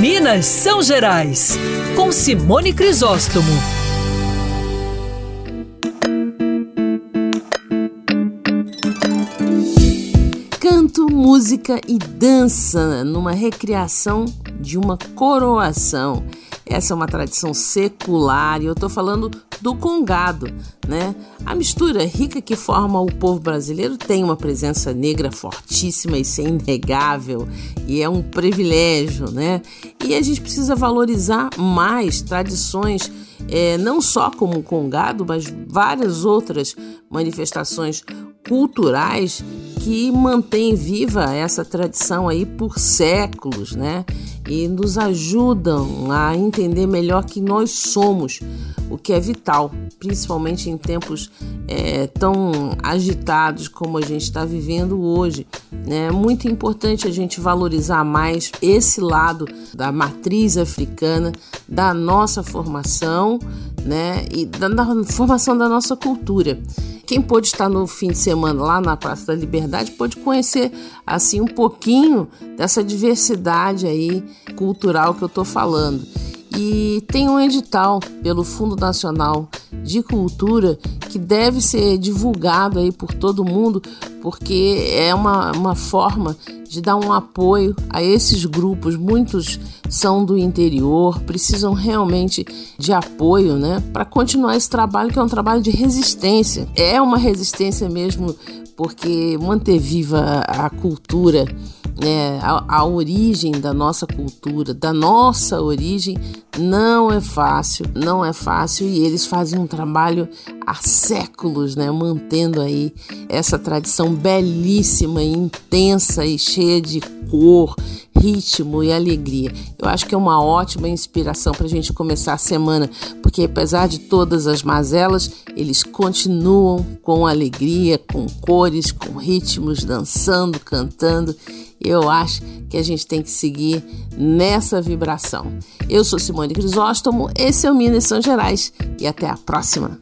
Minas São Gerais, com Simone Crisóstomo. Canto, música e dança numa recriação de uma coroação. Essa é uma tradição secular e eu estou falando do congado, né? A mistura rica que forma o povo brasileiro tem uma presença negra fortíssima, isso é inegável e é um privilégio, né? E a gente precisa valorizar mais tradições, é, não só como o congado, mas várias outras manifestações culturais que mantêm viva essa tradição aí por séculos, né? E nos ajudam a entender melhor que nós somos, o que é vital, principalmente em tempos é, tão agitados como a gente está vivendo hoje. Né? É muito importante a gente valorizar mais esse lado da matriz africana, da nossa formação né? e da, da formação da nossa cultura. Quem pôde estar no fim de semana lá na Praça da Liberdade pôde conhecer assim um pouquinho dessa diversidade aí cultural que eu estou falando. E tem um edital pelo Fundo Nacional de Cultura que deve ser divulgado aí por todo mundo, porque é uma, uma forma de dar um apoio a esses grupos. Muitos são do interior, precisam realmente de apoio, né, para continuar esse trabalho que é um trabalho de resistência. É uma resistência mesmo, porque manter viva a cultura né, a, a, origem da nossa cultura, da nossa origem, não é fácil, não é fácil e eles fazem um trabalho há séculos, né, mantendo aí essa tradição belíssima, intensa e cheia de cor, ritmo e alegria. Eu acho que é uma ótima inspiração para a gente começar a semana, porque apesar de todas as mazelas, eles continuam com alegria, com cores, com ritmos, dançando, cantando eu acho que a gente tem que seguir nessa vibração. Eu sou Simone Crisóstomo, esse é o Minas São Gerais e até a próxima.